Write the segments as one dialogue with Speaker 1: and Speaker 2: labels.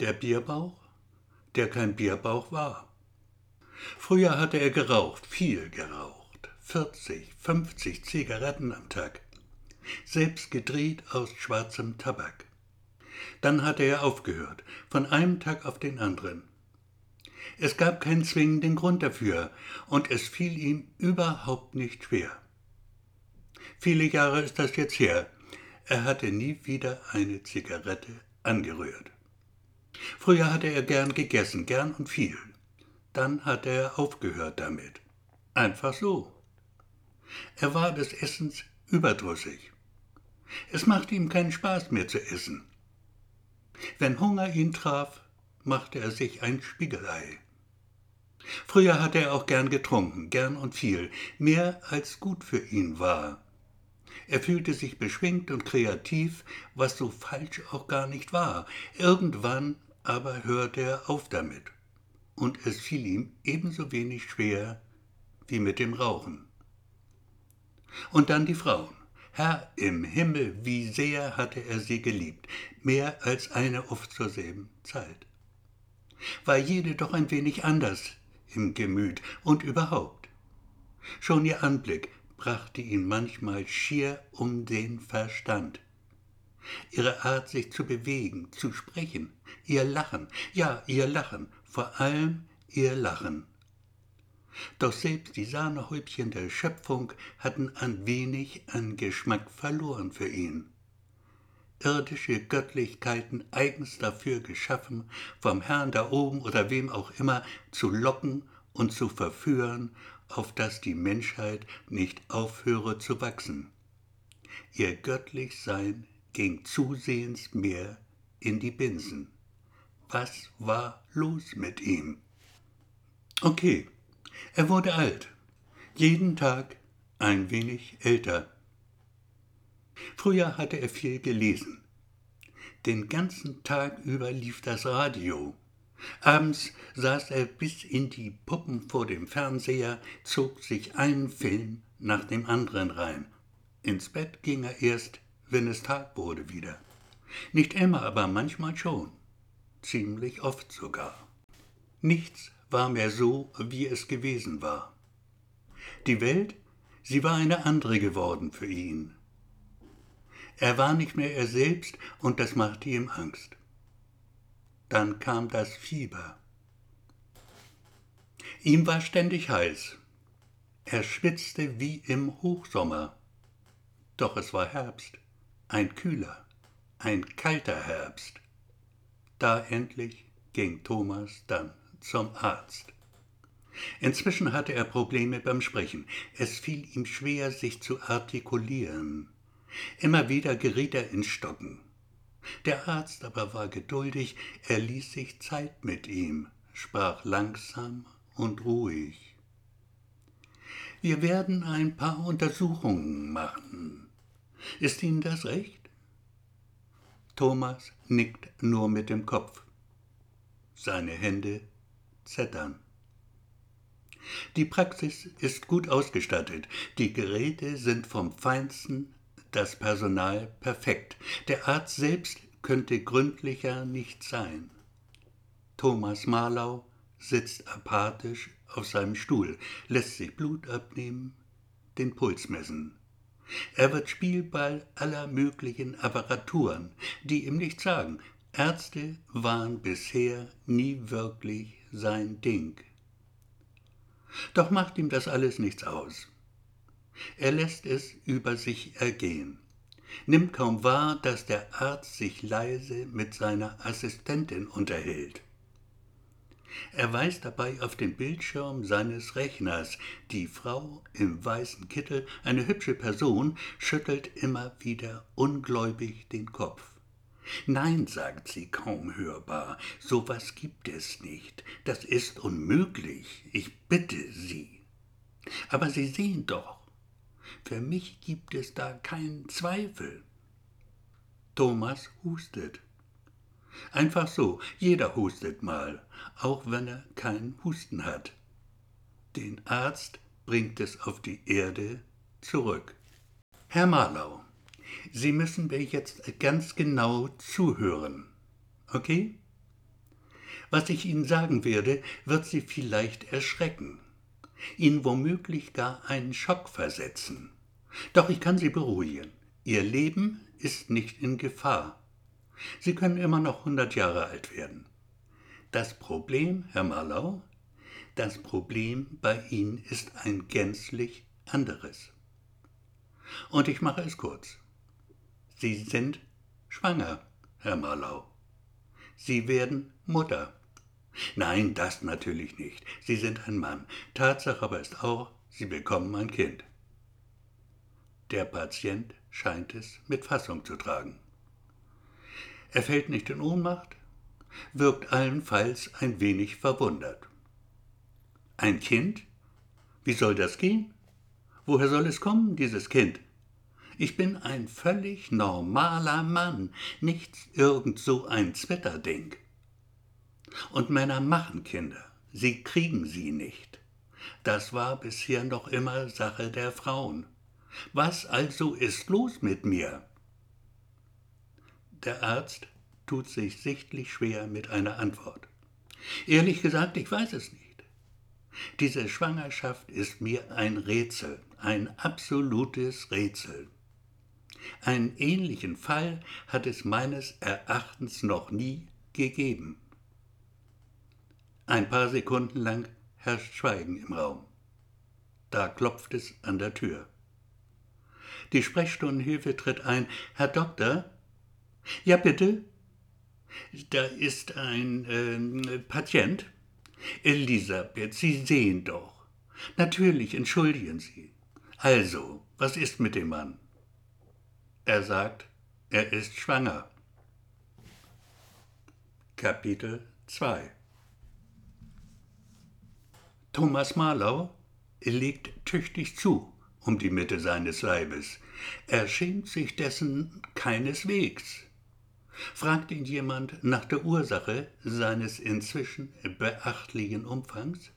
Speaker 1: Der Bierbauch, der kein Bierbauch war. Früher hatte er geraucht, viel geraucht, 40, 50 Zigaretten am Tag, selbst gedreht aus schwarzem Tabak. Dann hatte er aufgehört, von einem Tag auf den anderen. Es gab keinen zwingenden Grund dafür, und es fiel ihm überhaupt nicht schwer. Viele Jahre ist das jetzt her. Er hatte nie wieder eine Zigarette angerührt. Früher hatte er gern gegessen, gern und viel. Dann hatte er aufgehört damit. Einfach so. Er war des Essens überdrüssig. Es machte ihm keinen Spaß mehr zu essen. Wenn Hunger ihn traf, machte er sich ein Spiegelei. Früher hatte er auch gern getrunken, gern und viel, mehr als gut für ihn war. Er fühlte sich beschwingt und kreativ, was so falsch auch gar nicht war. Irgendwann aber hörte er auf damit. Und es fiel ihm ebenso wenig schwer wie mit dem Rauchen. Und dann die Frauen. Herr im Himmel, wie sehr hatte er sie geliebt, mehr als eine oft zur selben Zeit. War jede doch ein wenig anders im Gemüt und überhaupt. Schon ihr Anblick brachte ihn manchmal schier um den Verstand. Ihre Art, sich zu bewegen, zu sprechen, ihr Lachen, ja, ihr Lachen, vor allem ihr Lachen. Doch selbst die Sahnehäubchen der Schöpfung hatten ein wenig an Geschmack verloren für ihn. Irdische Göttlichkeiten eigens dafür geschaffen, vom Herrn da oben oder wem auch immer zu locken und zu verführen, auf dass die Menschheit nicht aufhöre zu wachsen. Ihr göttlich Sein ging zusehends mehr in die Binsen. Was war los mit ihm? Okay, er wurde alt, jeden Tag ein wenig älter. Früher hatte er viel gelesen. Den ganzen Tag über lief das Radio. Abends saß er bis in die Puppen vor dem Fernseher, zog sich einen Film nach dem anderen rein. Ins Bett ging er erst, wenn es Tag wurde wieder. Nicht immer, aber manchmal schon. Ziemlich oft sogar. Nichts war mehr so, wie es gewesen war. Die Welt, sie war eine andere geworden für ihn. Er war nicht mehr er selbst und das machte ihm Angst. Dann kam das Fieber. Ihm war ständig heiß. Er schwitzte wie im Hochsommer. Doch es war Herbst, ein kühler, ein kalter Herbst. Da endlich ging Thomas dann zum Arzt. Inzwischen hatte er Probleme beim Sprechen. Es fiel ihm schwer, sich zu artikulieren. Immer wieder geriet er ins Stocken. Der Arzt aber war geduldig, er ließ sich Zeit mit ihm, sprach langsam und ruhig. Wir werden ein paar Untersuchungen machen. Ist Ihnen das recht? Thomas nickt nur mit dem Kopf. Seine Hände Zettern. Die Praxis ist gut ausgestattet, die Geräte sind vom Feinsten, das Personal perfekt. Der Arzt selbst könnte gründlicher nicht sein. Thomas Marlau sitzt apathisch auf seinem Stuhl, lässt sich Blut abnehmen, den Puls messen. Er wird Spielball aller möglichen Apparaturen, die ihm nichts sagen. Ärzte waren bisher nie wirklich sein Ding. Doch macht ihm das alles nichts aus. Er lässt es über sich ergehen, nimmt kaum wahr, dass der Arzt sich leise mit seiner Assistentin unterhält. Er weist dabei auf den Bildschirm seines Rechners. Die Frau im weißen Kittel, eine hübsche Person, schüttelt immer wieder ungläubig den Kopf. Nein, sagt sie kaum hörbar, so was gibt es nicht. Das ist unmöglich. Ich bitte Sie. Aber Sie sehen doch, für mich gibt es da keinen Zweifel. Thomas hustet. Einfach so, jeder hustet mal, auch wenn er keinen Husten hat. Den Arzt bringt es auf die Erde zurück. Herr Marlau, Sie müssen mir jetzt ganz genau zuhören. Okay? Was ich Ihnen sagen werde, wird Sie vielleicht erschrecken, Ihnen womöglich gar einen Schock versetzen. Doch ich kann Sie beruhigen. Ihr Leben ist nicht in Gefahr. Sie können immer noch hundert Jahre alt werden. Das Problem, Herr Marlau, das Problem bei Ihnen ist ein gänzlich anderes. Und ich mache es kurz. Sie sind schwanger, Herr Marlau. Sie werden Mutter. Nein, das natürlich nicht. Sie sind ein Mann. Tatsache aber ist auch, Sie bekommen ein Kind. Der Patient scheint es mit Fassung zu tragen. Er fällt nicht in Ohnmacht, wirkt allenfalls ein wenig verwundert. Ein Kind? Wie soll das gehen? Woher soll es kommen, dieses Kind? Ich bin ein völlig normaler Mann, nicht irgend so ein Zwitterding. Und Männer machen Kinder, sie kriegen sie nicht. Das war bisher noch immer Sache der Frauen. Was also ist los mit mir? Der Arzt tut sich sichtlich schwer mit einer Antwort. Ehrlich gesagt, ich weiß es nicht. Diese Schwangerschaft ist mir ein Rätsel, ein absolutes Rätsel. Einen ähnlichen Fall hat es meines Erachtens noch nie gegeben. Ein paar Sekunden lang herrscht Schweigen im Raum. Da klopft es an der Tür. Die Sprechstundenhilfe tritt ein. Herr Doktor? Ja, bitte? Da ist ein äh, Patient. Elisabeth, Sie sehen doch. Natürlich, entschuldigen Sie. Also, was ist mit dem Mann? Er sagt, er ist schwanger. Kapitel 2 Thomas Marlau legt tüchtig zu um die Mitte seines Leibes. Er schämt sich dessen keineswegs. Fragt ihn jemand nach der Ursache seines inzwischen beachtlichen Umfangs?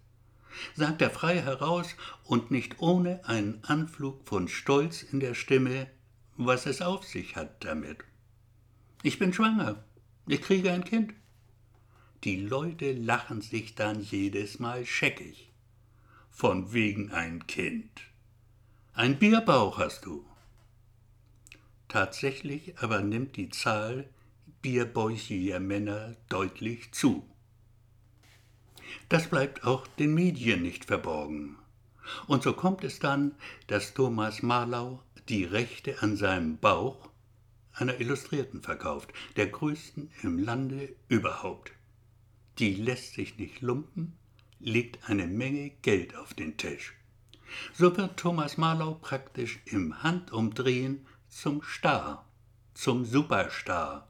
Speaker 1: Sagt er frei heraus und nicht ohne einen Anflug von Stolz in der Stimme, was es auf sich hat damit. Ich bin schwanger, ich kriege ein Kind. Die Leute lachen sich dann jedes Mal scheckig. Von wegen ein Kind. Ein Bierbauch hast du. Tatsächlich aber nimmt die Zahl bierbäuchiger Männer deutlich zu. Das bleibt auch den Medien nicht verborgen. Und so kommt es dann, dass Thomas Marlau die Rechte an seinem Bauch einer Illustrierten verkauft, der größten im Lande überhaupt. Die lässt sich nicht lumpen, legt eine Menge Geld auf den Tisch. So wird Thomas Marlau praktisch im Handumdrehen zum Star, zum Superstar.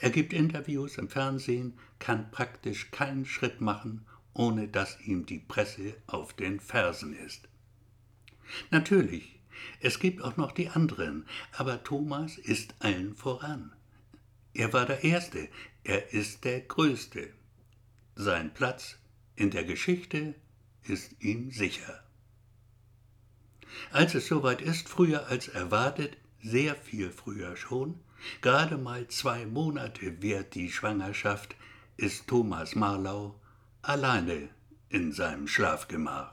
Speaker 1: Er gibt Interviews im Fernsehen, kann praktisch keinen Schritt machen, ohne dass ihm die Presse auf den Fersen ist. Natürlich, es gibt auch noch die anderen, aber Thomas ist allen voran. Er war der Erste, er ist der Größte. Sein Platz in der Geschichte ist ihm sicher. Als es soweit ist, früher als erwartet, sehr viel früher schon, gerade mal zwei Monate währt die Schwangerschaft, ist Thomas Marlau alleine in seinem Schlafgemach.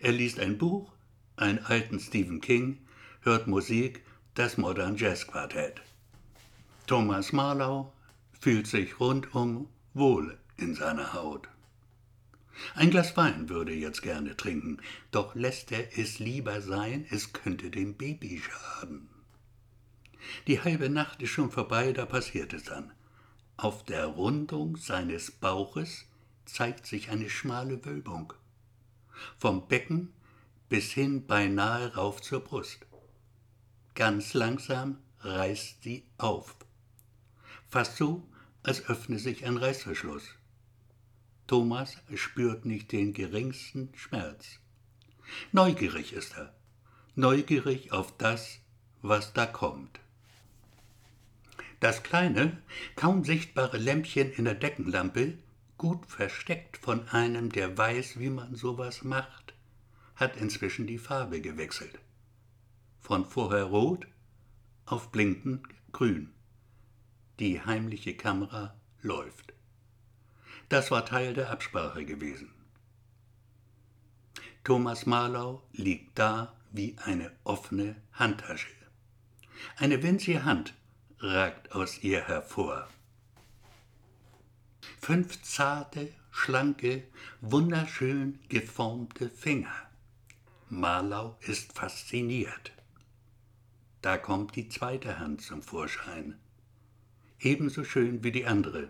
Speaker 1: Er liest ein Buch, einen alten Stephen King, hört Musik, das Modern Jazz Quartett. Thomas Marlau fühlt sich rundum wohl in seiner Haut. Ein Glas Wein würde er jetzt gerne trinken, doch lässt er es lieber sein, es könnte dem Baby schaden. Die halbe Nacht ist schon vorbei, da passiert es dann. Auf der Rundung seines Bauches zeigt sich eine schmale Wölbung. Vom Becken bis hin beinahe rauf zur Brust. Ganz langsam reißt sie auf. Fast so, als öffne sich ein Reißverschluss. Thomas spürt nicht den geringsten Schmerz. Neugierig ist er, neugierig auf das, was da kommt. Das kleine, kaum sichtbare Lämpchen in der Deckenlampe, gut versteckt von einem, der weiß, wie man sowas macht, hat inzwischen die Farbe gewechselt. Von vorher rot auf blinkend grün. Die heimliche Kamera läuft. Das war Teil der Absprache gewesen. Thomas Marlau liegt da wie eine offene Handtasche. Eine winzige Hand ragt aus ihr hervor. Fünf zarte, schlanke, wunderschön geformte Finger. Marlau ist fasziniert. Da kommt die zweite Hand zum Vorschein, ebenso schön wie die andere.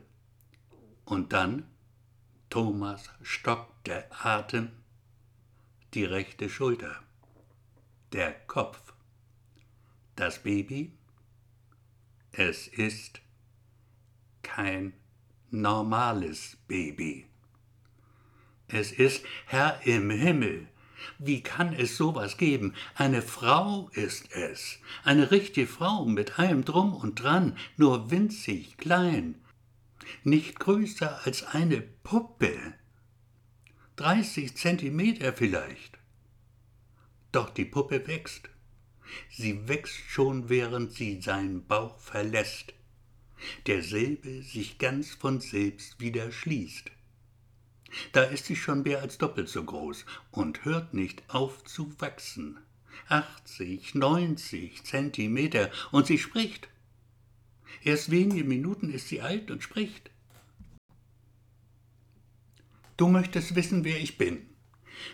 Speaker 1: Und dann, Thomas stockt der Atem, die rechte Schulter, der Kopf, das Baby. Es ist kein normales Baby. Es ist Herr im Himmel. Wie kann es sowas geben? Eine Frau ist es. Eine richtige Frau mit allem drum und dran, nur winzig klein. Nicht größer als eine Puppe. Dreißig Zentimeter vielleicht. Doch die Puppe wächst. Sie wächst schon, während sie seinen Bauch verlässt derselbe sich ganz von selbst wieder schließt. Da ist sie schon mehr als doppelt so groß und hört nicht auf zu wachsen. Achtzig, neunzig Zentimeter und sie spricht. Erst wenige Minuten ist sie alt und spricht. Du möchtest wissen, wer ich bin.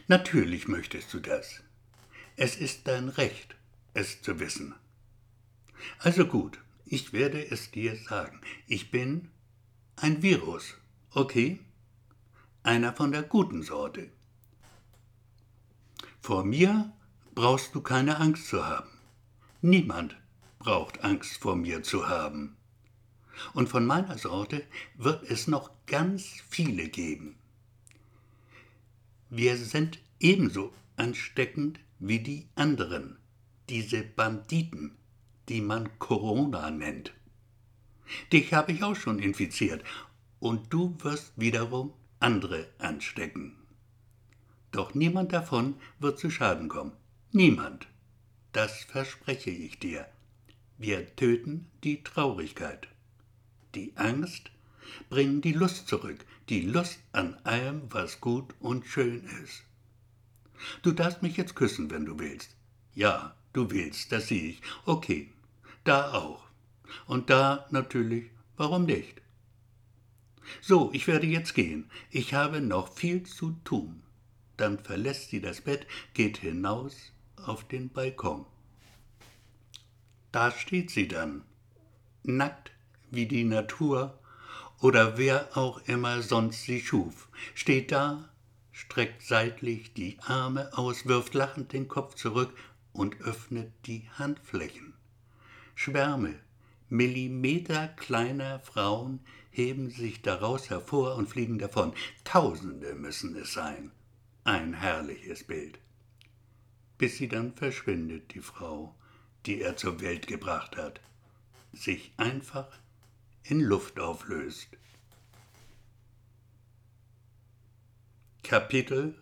Speaker 1: Natürlich möchtest du das. Es ist dein Recht, es zu wissen. Also gut, ich werde es dir sagen. Ich bin ein Virus, okay? Einer von der guten Sorte. Vor mir brauchst du keine Angst zu haben. Niemand braucht Angst vor mir zu haben. Und von meiner Sorte wird es noch ganz viele geben. Wir sind ebenso ansteckend wie die anderen, diese Banditen, die man Corona nennt. Dich habe ich auch schon infiziert und du wirst wiederum andere anstecken. Doch niemand davon wird zu Schaden kommen. Niemand. Das verspreche ich dir. Wir töten die Traurigkeit. Die Angst bringen die Lust zurück, die Lust an allem, was gut und schön ist. Du darfst mich jetzt küssen, wenn du willst. Ja, du willst, das sehe ich. Okay, da auch. Und da natürlich, warum nicht? So, ich werde jetzt gehen. Ich habe noch viel zu tun. Dann verlässt sie das Bett, geht hinaus auf den Balkon. Da steht sie dann, nackt wie die Natur oder wer auch immer sonst sie schuf, steht da, streckt seitlich die Arme aus, wirft lachend den Kopf zurück und öffnet die Handflächen. Schwärme, Millimeter kleiner Frauen heben sich daraus hervor und fliegen davon. Tausende müssen es sein. Ein herrliches Bild. Bis sie dann verschwindet, die Frau, die er zur Welt gebracht hat, sich einfach in Luft auflöst. Kapitel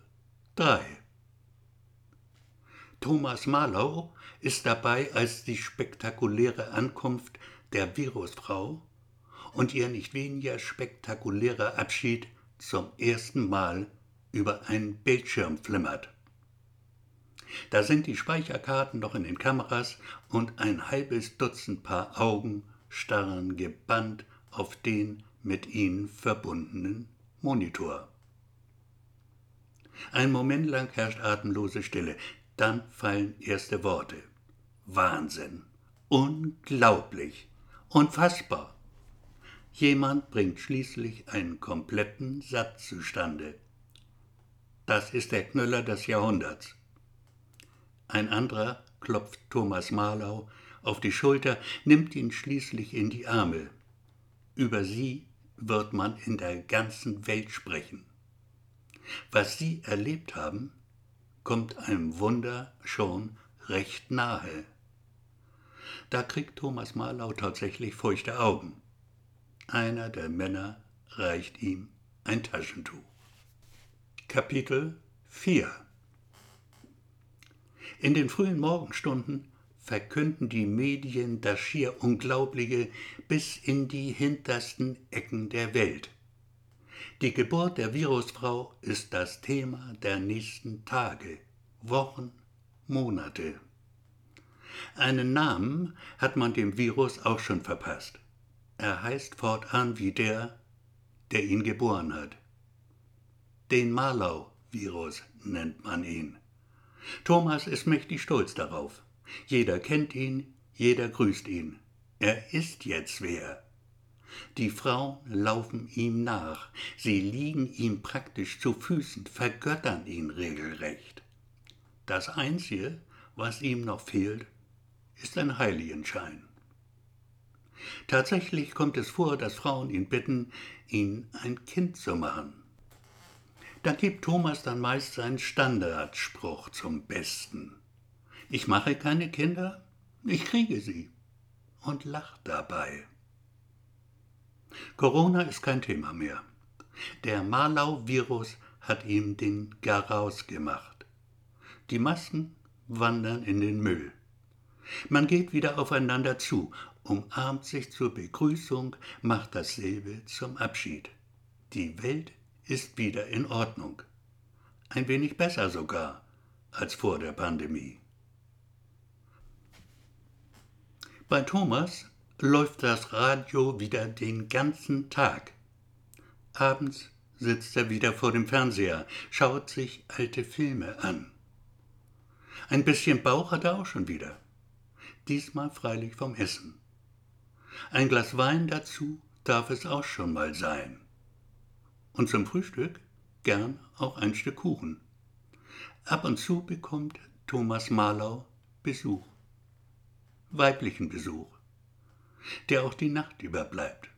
Speaker 1: 3 Thomas Marlow ist dabei, als die spektakuläre Ankunft der Virusfrau und ihr nicht weniger spektakulärer Abschied zum ersten Mal über einen Bildschirm flimmert. Da sind die Speicherkarten noch in den Kameras und ein halbes Dutzend Paar Augen starren gebannt auf den mit ihnen verbundenen Monitor. Ein Moment lang herrscht atemlose Stille, dann fallen erste Worte. Wahnsinn. Unglaublich. Unfassbar. Jemand bringt schließlich einen kompletten Satz zustande. Das ist der Knüller des Jahrhunderts. Ein anderer klopft Thomas Marlau auf die Schulter, nimmt ihn schließlich in die Arme. Über sie wird man in der ganzen Welt sprechen. Was sie erlebt haben, kommt einem Wunder schon recht nahe. Da kriegt Thomas Marlau tatsächlich feuchte Augen. Einer der Männer reicht ihm ein Taschentuch. Kapitel 4 In den frühen Morgenstunden verkünden die Medien das schier Unglaubliche bis in die hintersten Ecken der Welt. Die Geburt der Virusfrau ist das Thema der nächsten Tage, Wochen, Monate. Einen Namen hat man dem Virus auch schon verpasst. Er heißt fortan wie der, der ihn geboren hat. Den Marlau-Virus nennt man ihn. Thomas ist mächtig stolz darauf. Jeder kennt ihn, jeder grüßt ihn. Er ist jetzt wer. Die Frauen laufen ihm nach, sie liegen ihm praktisch zu Füßen, vergöttern ihn regelrecht. Das Einzige, was ihm noch fehlt, ist ein Heiligenschein. Tatsächlich kommt es vor, dass Frauen ihn bitten, ihn ein Kind zu machen. Da gibt Thomas dann meist seinen Standardspruch zum Besten. Ich mache keine Kinder, ich kriege sie und lacht dabei. Corona ist kein Thema mehr. Der Malau-Virus hat ihm den Garaus gemacht. Die Masken wandern in den Müll. Man geht wieder aufeinander zu, umarmt sich zur Begrüßung, macht dasselbe zum Abschied. Die Welt ist wieder in Ordnung. Ein wenig besser sogar als vor der Pandemie. Bei Thomas läuft das Radio wieder den ganzen Tag. Abends sitzt er wieder vor dem Fernseher, schaut sich alte Filme an. Ein bisschen Bauch hat er auch schon wieder. Diesmal freilich vom Essen. Ein Glas Wein dazu darf es auch schon mal sein. Und zum Frühstück gern auch ein Stück Kuchen. Ab und zu bekommt Thomas Marlau Besuch. Weiblichen Besuch der auch die Nacht über bleibt.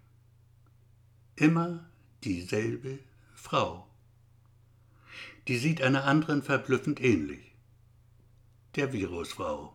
Speaker 1: Immer dieselbe Frau. Die sieht einer anderen verblüffend ähnlich. Der Virusfrau.